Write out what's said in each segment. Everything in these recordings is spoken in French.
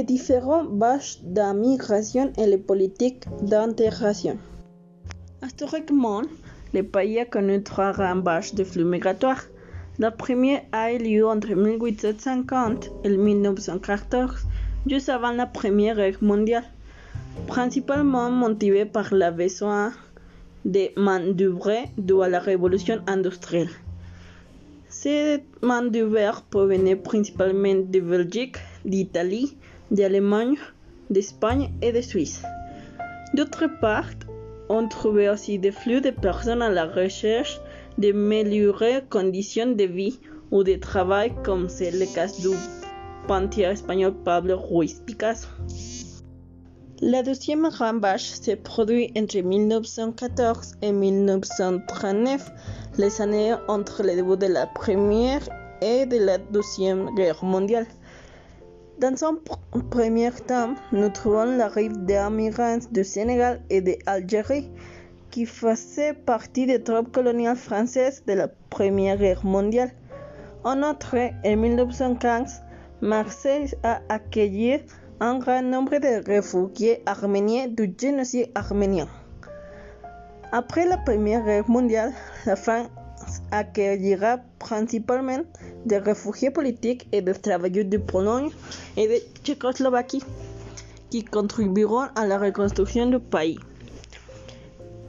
les différents bases d'immigration et les politiques d'intégration. Historiquement, le pays a connu trois grandes bases de flux migratoires. La première a eu lieu entre 1850 et 1914, juste avant la Première Guerre mondiale, principalement motivée par le besoin de main-d'œuvre dû à la révolution industrielle. Cette main-d'œuvre provenait principalement de Belgique, d'Italie, d'Allemagne, d'Espagne et de Suisse. D'autre part, on trouvait aussi des flux de personnes à la recherche de meilleures conditions de vie ou de travail, comme c'est le cas du peintre espagnol Pablo Ruiz Picasso. La deuxième grande vache s'est produite entre 1914 et 1939, les années entre le début de la Première et de la Deuxième Guerre mondiale. Dans son premier temps, nous trouvons l'arrivée des immigrants du Sénégal et de l'Algérie, qui faisaient partie des troupes coloniales françaises de la Première Guerre mondiale. En outre, en 1915, Marseille a accueilli un grand nombre de réfugiés arméniens du génocide arménien. Après la Première Guerre mondiale, la France accueillera principalement des réfugiés politiques et des travailleurs de Pologne et de Tchécoslovaquie qui contribueront à la reconstruction du pays.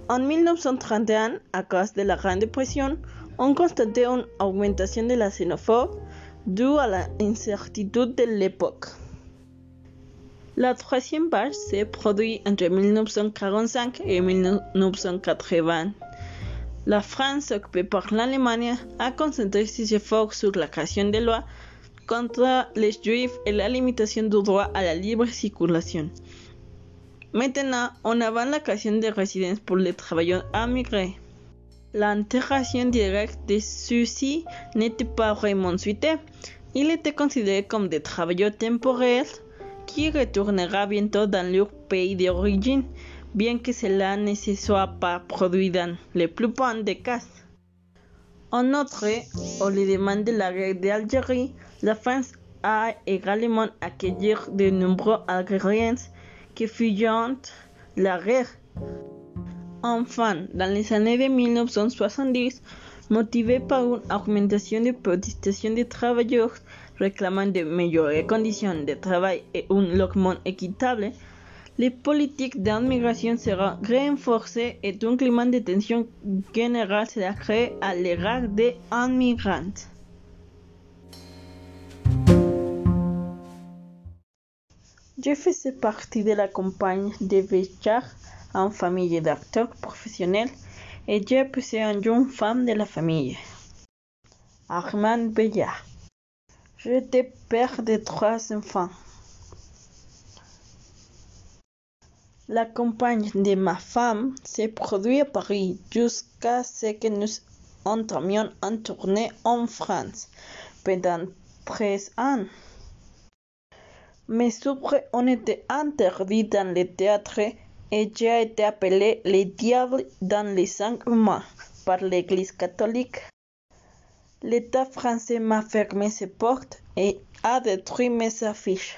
En 1931, à cause de la Grande Dépression, on constatait une augmentation de la xénophobie due à l'incertitude de l'époque. La troisième vague s'est produite entre 1945 et 1980. La France, occupée par l'Allemagne, a concentré ses efforts sur la création de lois contre les juifs et la limitation du droit à la libre circulation. Maintenant, on avance la création de résidences pour les travailleurs immigrés. L'intégration directe de ceux-ci n'était pas vraiment souhaitée. Ils étaient considérés comme des travailleurs temporaires qui retournera bientôt dans leur pays d'origine, bien que se soit pas produit dans la plupart des cas. En outre, au lendemain de la guerre d'Algérie, la France a également accueilli de nombreux Algériens qui fuyant la guerre. Enfin, dans les années de 1970, motivé par une augmentation de protestations des travailleurs réclamant de meilleures conditions de travail et un logement équitable, les politiques d'immigration seront renforcées et un climat de tension générale sera créé à l'égard des immigrants. Je faisais partie de la campagne de Béchar en famille d'acteurs professionnels et j'ai poussé une jeune femme de la famille, Armand Bellard. J'étais père de trois enfants. La campagne de ma femme s'est produite à Paris jusqu'à ce que nous entamions en tournée en France pendant 13 ans. Mes œuvres ont été interdites dans les théâtres et j'ai été appelé le diable dans les cinq mois par l'Église catholique. L'État français m'a fermé ses portes et a détruit mes affiches.